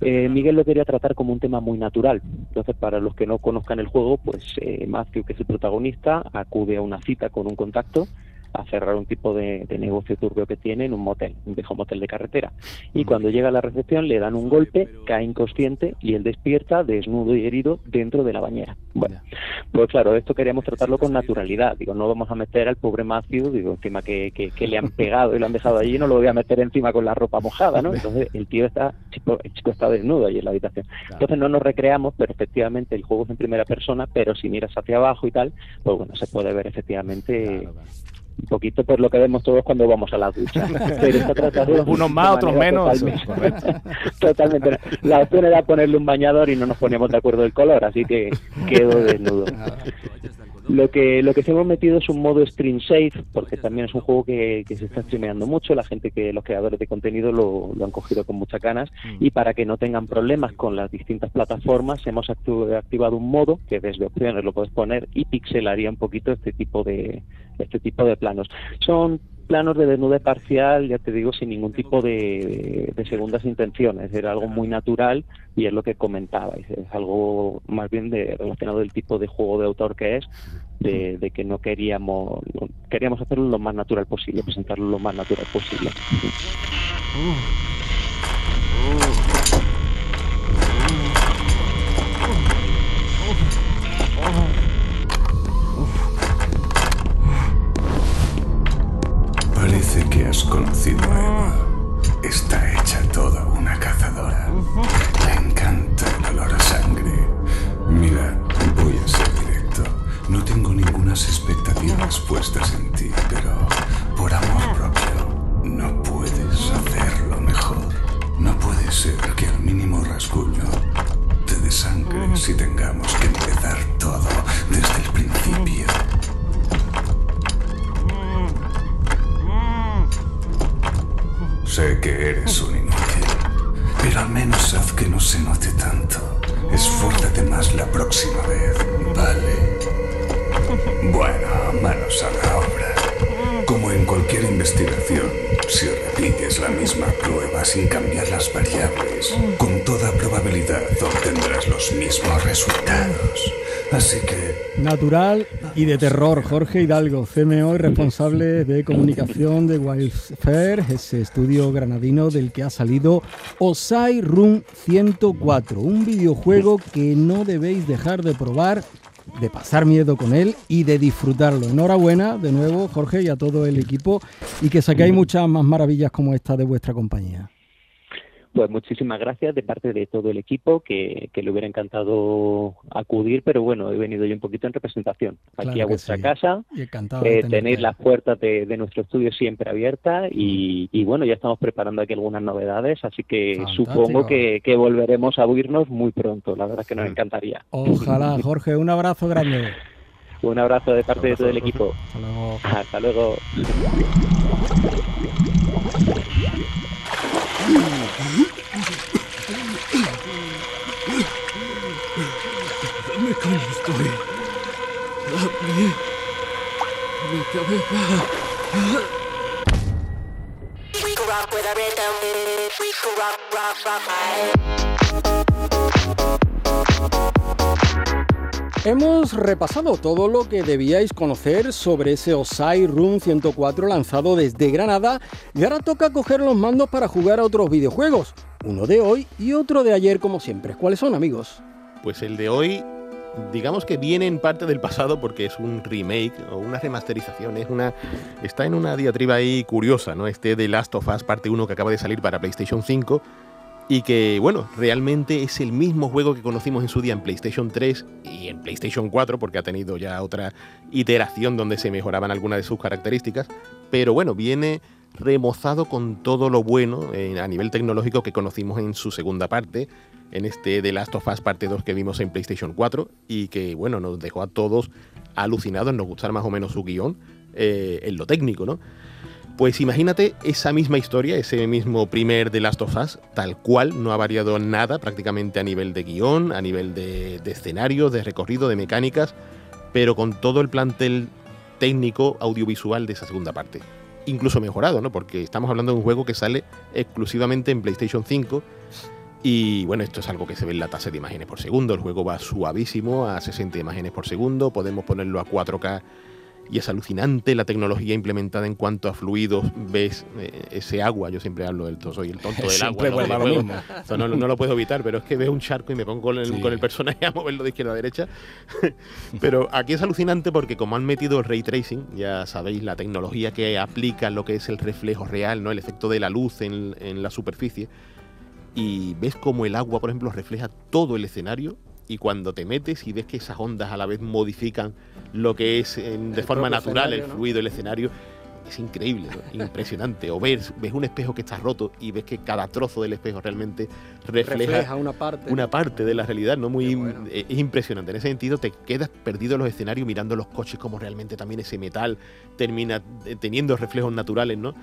Eh, Miguel lo quería tratar como un tema muy natural. Entonces, para los que no conozcan el juego, pues eh, que es el protagonista, acude a una cita con un contacto a cerrar un tipo de, de, negocio turbio que tiene en un motel, un viejo motel de carretera. Y cuando llega a la recepción le dan un golpe, cae inconsciente y él despierta desnudo y herido dentro de la bañera. Bueno, pues claro, esto queríamos tratarlo con naturalidad. Digo, no vamos a meter al pobre Matthew, digo, encima que, que, que le han pegado y lo han dejado allí, no lo voy a meter encima con la ropa mojada, ¿no? Entonces el tío está, el chico está desnudo allí en la habitación. Entonces no nos recreamos, pero efectivamente el juego es en primera persona, pero si miras hacia abajo y tal, pues bueno, se puede ver efectivamente un poquito por lo que vemos todos cuando vamos a la ducha. Unos más, otros menos. Totalmente, La opción era ponerle un bañador y no nos poníamos de acuerdo el color, así que quedó desnudo. Lo que, lo que sí hemos metido es un modo stream safe, porque también es un juego que, se está streameando mucho, la gente que los creadores de contenido lo, han cogido con muchas ganas, mm. y para que no tengan problemas con las distintas plataformas, hemos activado un modo que desde opciones lo puedes poner y pixelaría un poquito este tipo de, este tipo de planos. Son planos de desnude parcial, ya te digo, sin ningún tipo de, segundas intenciones. Era algo muy natural y es lo que comentabais. Es algo más bien de, relacionado del tipo de juego de autor que es, de, que no queríamos, queríamos hacerlo lo más natural posible, presentarlo lo más natural posible. Parece que conocido a Eva. Está hecha toda una cazadora. Le encanta el olor a sangre. Mira, voy a ser directo. No tengo ningunas expectativas puestas en ti, pero por amor propio, no puedes hacerlo mejor. No puede ser que al mínimo rasguño te desangres y tengamos que empezar todo desde el principio. Sé que eres un inútil, pero al menos haz que no se note tanto. Esfuérzate más la próxima vez, ¿vale? Bueno, manos a la obra. Como en cualquier investigación, si repites la misma prueba sin cambiar las variables, con toda probabilidad obtendrás los mismos resultados. Así que... Natural y de terror, Jorge Hidalgo, CMO y responsable de comunicación de Wildfire, ese estudio granadino del que ha salido Osai Room 104, un videojuego que no debéis dejar de probar de pasar miedo con él y de disfrutarlo. Enhorabuena de nuevo, Jorge, y a todo el equipo, y que saquéis muchas más maravillas como esta de vuestra compañía. Pues muchísimas gracias de parte de todo el equipo que, le hubiera encantado acudir, pero bueno, he venido yo un poquito en representación aquí a vuestra casa. Y eh, tenéis las puertas de, nuestro estudio siempre abiertas y, bueno, ya estamos preparando aquí algunas novedades, así que supongo que, volveremos a oírnos muy pronto. La verdad es que nos encantaría. Ojalá, Jorge, un abrazo grande. un abrazo de parte de todo el equipo. Hasta luego. Hasta luego. ダメかにストイラブリーメタメタ We grew rock with a rhythm. We grew rock, rock, rock, rock. Hemos repasado todo lo que debíais conocer sobre ese Osai Room 104 lanzado desde Granada y ahora toca coger los mandos para jugar a otros videojuegos. Uno de hoy y otro de ayer como siempre. ¿Cuáles son amigos? Pues el de hoy digamos que viene en parte del pasado porque es un remake o una remasterización, es una está en una diatriba ahí curiosa, ¿no? Este de Last of Us parte 1 que acaba de salir para PlayStation 5 y que bueno, realmente es el mismo juego que conocimos en su día en PlayStation 3 y en PlayStation 4 porque ha tenido ya otra iteración donde se mejoraban algunas de sus características, pero bueno, viene remozado con todo lo bueno eh, a nivel tecnológico que conocimos en su segunda parte, en este The Last of Us parte 2 que vimos en PlayStation 4 y que, bueno, nos dejó a todos alucinados, nos gustar más o menos su guion eh, en lo técnico, ¿no? Pues imagínate esa misma historia, ese mismo primer The Last of Us, tal cual, no ha variado nada prácticamente a nivel de guion, a nivel de, de escenarios, de recorrido, de mecánicas, pero con todo el plantel técnico audiovisual de esa segunda parte. Incluso mejorado, ¿no? Porque estamos hablando de un juego que sale exclusivamente en PlayStation 5 y bueno, esto es algo que se ve en la tasa de imágenes por segundo. El juego va suavísimo a 60 imágenes por segundo. Podemos ponerlo a 4K y es alucinante la tecnología implementada en cuanto a fluidos. Ves eh, ese agua, yo siempre hablo del soy el tonto del agua. ¿no? no, lo puedo evitar, pero es que veo un charco y me pongo con el, con el personaje a moverlo de izquierda a derecha. pero aquí es alucinante porque como han metido el ray tracing, ya sabéis la tecnología que aplica lo que es el reflejo real, ¿no? el efecto de la luz en, en la superficie y ves como el agua, por ejemplo, refleja todo el escenario y cuando te metes y ves que esas ondas a la vez modifican lo que es de forma natural el fluido, el escenario, es increíble, ¿no? impresionante. O ves, ves un espejo que está roto y ves que cada trozo del espejo realmente refleja, Refleja una parte. una parte de la realidad, ¿no? Muy bueno. eh, es impresionante. En ese sentido te quedas perdido en los escenarios mirando los coches como realmente también ese metal termina eh, teniendo reflejos naturales, ¿no?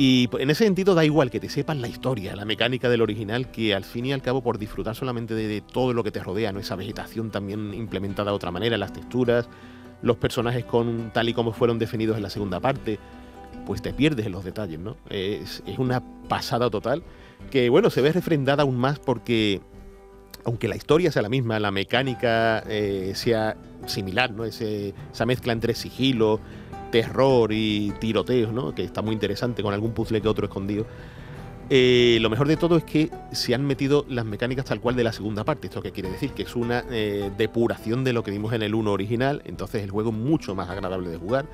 Y en ese sentido da igual que te sepas la historia, la mecánica del original, que al fin y al cabo por disfrutar solamente de, todo lo que te rodea, ¿no? Esa vegetación también implementada de otra manera, las texturas, los personajes con tal y como fueron definidos en la segunda parte, pues te pierdes en los detalles, ¿no? Es, es una pasada total que, bueno, se ve refrendada aún más porque, aunque la historia sea la misma, la mecánica eh, sea similar, ¿no? Ese- esa mezcla entre sigilo, terror y tiroteos, ¿no? Que está muy interesante con algún puzzle que otro escondido. Eh, lo mejor de todo es que se han metido las mecánicas tal cual de la segunda parte. ¿Esto qué quiere decir? Que es una eh, depuración de lo que vimos en el 1 original. Entonces el juego es mucho más agradable de jugar.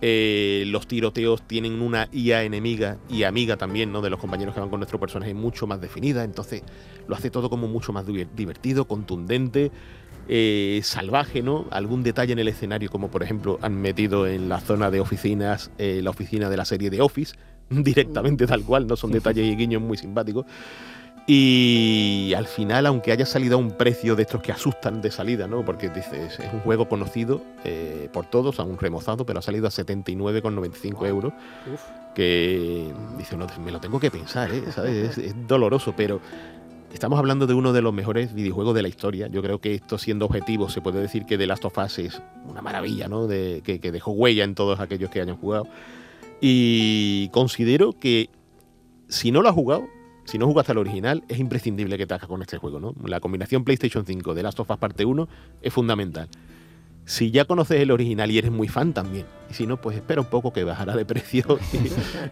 Eh, los tiroteos tienen una IA enemiga y amiga también, ¿no? De los compañeros que van con nuestro personaje mucho más definida. Entonces lo hace todo como mucho más diver- divertido, contundente, eh, salvaje, ¿no? Algún detalle en el escenario, como por ejemplo han metido en la zona de oficinas, eh, la oficina de la serie de Office, directamente tal cual, ¿no? Son detalles y guiños muy simpáticos. Y al final, aunque haya salido a un precio de estos que asustan de salida, ¿no? Porque dices, es un juego conocido eh, por todos, aún remozado, pero ha salido a 79,95 euros. Uf. Que dice, no, me lo tengo que pensar, ¿eh? ¿Sabes? Es, es doloroso, pero estamos hablando de uno de los mejores videojuegos de la historia. Yo creo que esto, siendo objetivo, se puede decir que The Last of Us es una maravilla, ¿no? De, que, que dejó huella en todos aquellos que hayan jugado. Y considero que si no lo has jugado, si no jugaste al original, es imprescindible que te hagas con este juego, ¿no? La combinación PlayStation 5 de Last of Us Parte 1 es fundamental. Si ya conoces el original y eres muy fan también. Y si no, pues espera un poco que bajará de precio.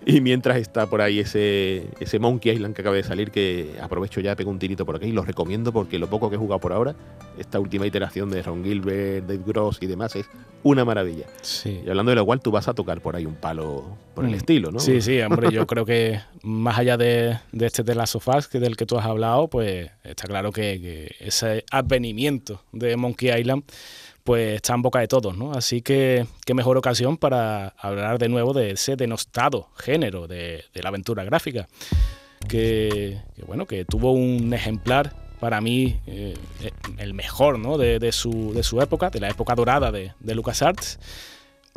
Y, y mientras está por ahí ese, ese Monkey Island que acaba de salir, que aprovecho ya, pego un tirito por aquí y lo recomiendo porque lo poco que he jugado por ahora, esta última iteración de Ron Gilbert, Dave Gross y demás, es una maravilla. Sí. Y hablando de lo cual, tú vas a tocar por ahí un palo por el Mm. estilo, ¿no? Sí, sí, hombre, yo creo que más allá de, de este de las sofás que del que tú has hablado, pues está claro que, que ese advenimiento de Monkey Island pues está en boca de todos, ¿no? Así que qué mejor ocasión para hablar de nuevo de ese denostado género de, la aventura gráfica, que, bueno, que tuvo un ejemplar para mí eh, eh, el mejor, ¿no? De, su, de su época, de la época dorada de, LucasArts,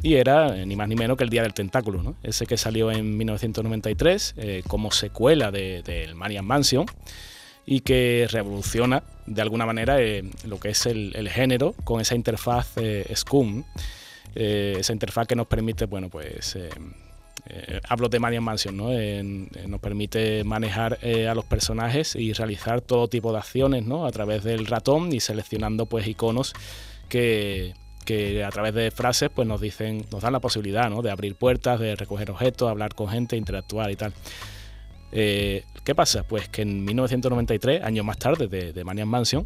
y era eh, ni más ni menos que el Día del Tentáculo, ¿no? ese que salió en 1993 eh, como secuela del de, del Marian Mansion y que revoluciona de alguna manera lo que es el, el, género con esa interfaz eh, SCUM, esa interfaz que nos permite, bueno, pues eh, hablo de Marian Mansion, ¿no? Nos permite manejar eh, a los personajes y realizar todo tipo de acciones ¿no? a través del ratón y seleccionando pues iconos que, que a través de frases pues nos dicen, nos dan la posibilidad ¿no? de abrir puertas, de recoger objetos, hablar con gente, interactuar y tal. Eh, ¿Qué pasa? Pues que en 1993, años más tarde de, de Maniac Mansion,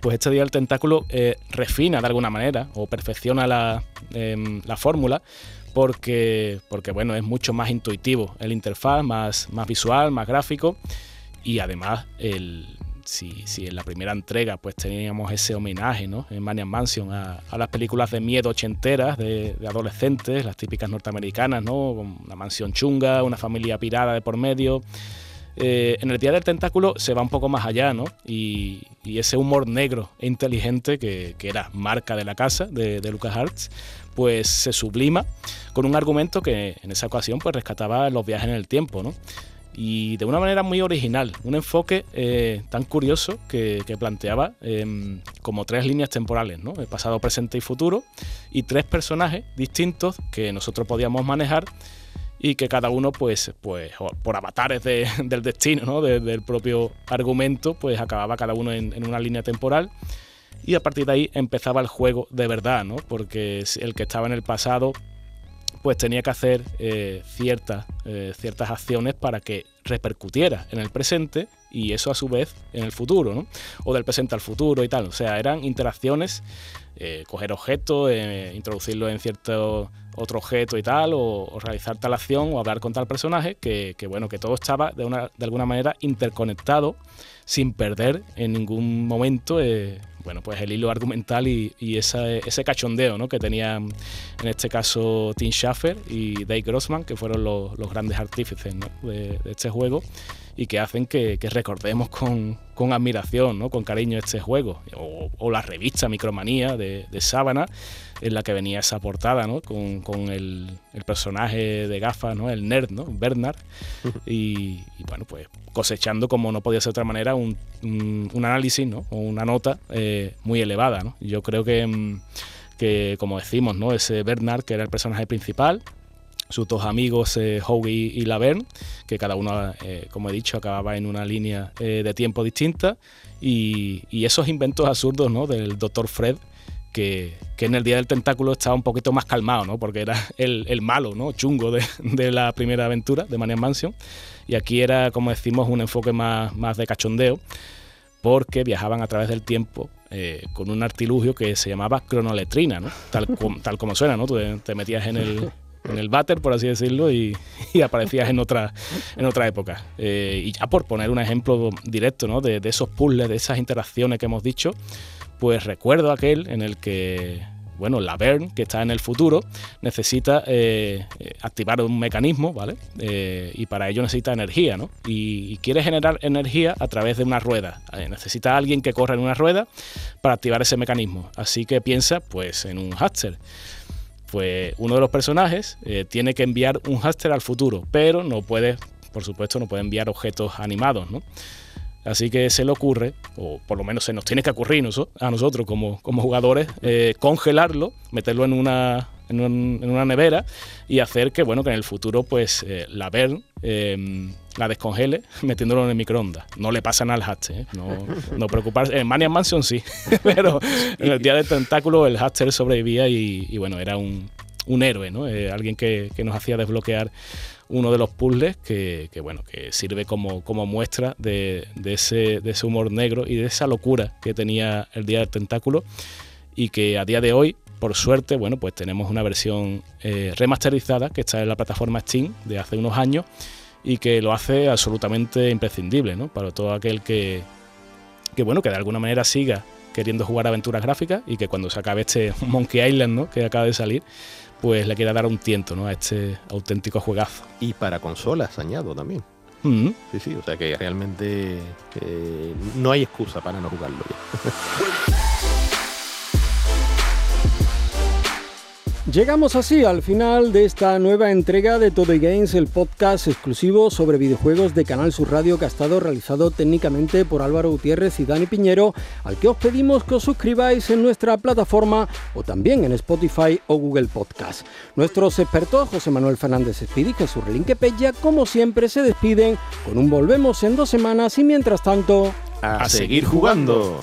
pues este día el tentáculo eh, refina de alguna manera o perfecciona la, eh, la fórmula porque, porque bueno, es mucho más intuitivo el interfaz, más, más visual, más gráfico y además el, si, si, en la primera entrega pues teníamos ese homenaje ¿no? en Maniac Mansion a, a, las películas de miedo ochenteras de, de, adolescentes, las típicas norteamericanas, ¿no? una mansión chunga, una familia pirada de por medio. Eh, en el Día del Tentáculo se va un poco más allá, ¿no? Y, ese humor negro e inteligente que, era marca de la casa de, de LucasArts, pues se sublima con un argumento que en esa ocasión pues rescataba los viajes en el tiempo, ¿no? y de una manera muy original, un enfoque eh, tan curioso que, planteaba eh, como tres líneas temporales, el pasado, presente y futuro, y tres personajes distintos que nosotros podíamos manejar y que cada uno, pues, pues por avatares de, del destino, ¿no? de, del propio argumento, pues acababa cada uno en, en una línea temporal. Y a partir de ahí empezaba el juego de verdad, ¿no? Porque el que estaba en el pasado pues tenía que hacer eh, ciertas, eh, ciertas acciones para que repercutiera en el presente y eso a su vez en el futuro, ¿no? O del presente al futuro y tal. O sea, eran interacciones, eh, coger objetos, introducirlo en cierto otro objeto y tal, o, o, realizar tal acción o hablar con tal personaje, que, que bueno, que todo estaba de, una, de alguna manera interconectado sin perder en ningún momento bueno, pues el hilo argumental y, ese cachondeo ¿no? que tenían en este caso Tim Schafer y Dave Grossman, que fueron los, grandes artífices de, este juego y que hacen que, recordemos con, admiración, ¿no? con cariño este juego. O, la revista Micromanía de, de Sábana, en la que venía esa portada, ¿no? Con, el, personaje de gafas, ¿no? El nerd, ¿no? Bernard. Y, bueno, pues cosechando, como no podía ser de otra manera, un, análisis, ¿no? O una nota eh, muy elevada, ¿no? Yo creo que, mm, que, como decimos, ¿no? Ese Bernard, que era el personaje principal, sus dos amigos, eh, Howie y Laverne, que cada uno, eh, como he dicho, acababa en una línea eh, de tiempo distinta, y, esos inventos absurdos ¿no? del Dr. Fred, que, en el Día del Tentáculo estaba un poquito más calmado, ¿no? Porque era el, malo, ¿no? Chungo de, la primera aventura de Maniac Mansion. Y aquí era, como decimos, un enfoque más, más de cachondeo, porque viajaban a través del tiempo eh, con un artilugio que se llamaba cronoletrina, ¿no? Tal, tal como suena, ¿no? Tú te, metías en el, en el váter, por así decirlo, y, aparecías en otra, en otra época. Eh, y ya por poner un ejemplo directo ¿no? de, esos puzzles, de esas interacciones que hemos dicho, pues recuerdo aquel en el que, bueno, la Verne, que está en el futuro, necesita eh, eh, activar un mecanismo, ¿vale? Eh, y para ello necesita energía, ¿no? Y, quiere generar energía a través de una rueda. necesita alguien que corra en una rueda para activar ese mecanismo. Así que piensa, pues, en un háster. Pues uno de los personajes tiene que enviar un háster al futuro, pero no puede, por supuesto, no puede enviar objetos animados, ¿no? Así que se le ocurre, o por lo menos se nos tiene que ocurrir a nosotros como, jugadores, eh, congelarlo, meterlo en una, en, una nevera y hacer que, bueno, que en el futuro pues eh, la Vern em, la descongele metiéndolo en el microondas. No le pasa nada al Haster, ¿eh? no, no preocuparse. En Maniac Mansion sí, pero en el día del tentáculo el Haster sobrevivía y, bueno, era un, héroe, ¿no? alguien que, que nos hacía desbloquear uno de los puzzles que, bueno, que sirve como, como muestra de, ese, de ese humor negro y de esa locura que tenía el Día del Tentáculo y que a día de hoy, por suerte, bueno, pues tenemos una versión eh, remasterizada que está en la plataforma Steam de hace unos años y que lo hace absolutamente imprescindible, ¿no? Para todo aquel que, que bueno, que de alguna manera siga queriendo jugar aventuras gráficas y que cuando se acabe este Monkey Island, ¿no? Que acaba de salir, pues le quiera dar un tiento ¿no? a este auténtico juegazo. Y para consolas, añado también. Mm-hmm. Sí, sí, o sea que realmente eh, no hay excusa para no jugarlo ya. Llegamos así al final de esta nueva entrega de Todo Games, el podcast exclusivo sobre videojuegos de Canal Sur Radio que ha estado realizado técnicamente por Álvaro Gutiérrez y Dani Piñero, al que os pedimos que os suscribáis en nuestra plataforma o también en Spotify o Google Podcast. Nuestros expertos José Manuel Fernández Espíritu y Jesús Pella, como siempre, se despiden con un volvemos en dos semanas y mientras tanto... a seguir jugando.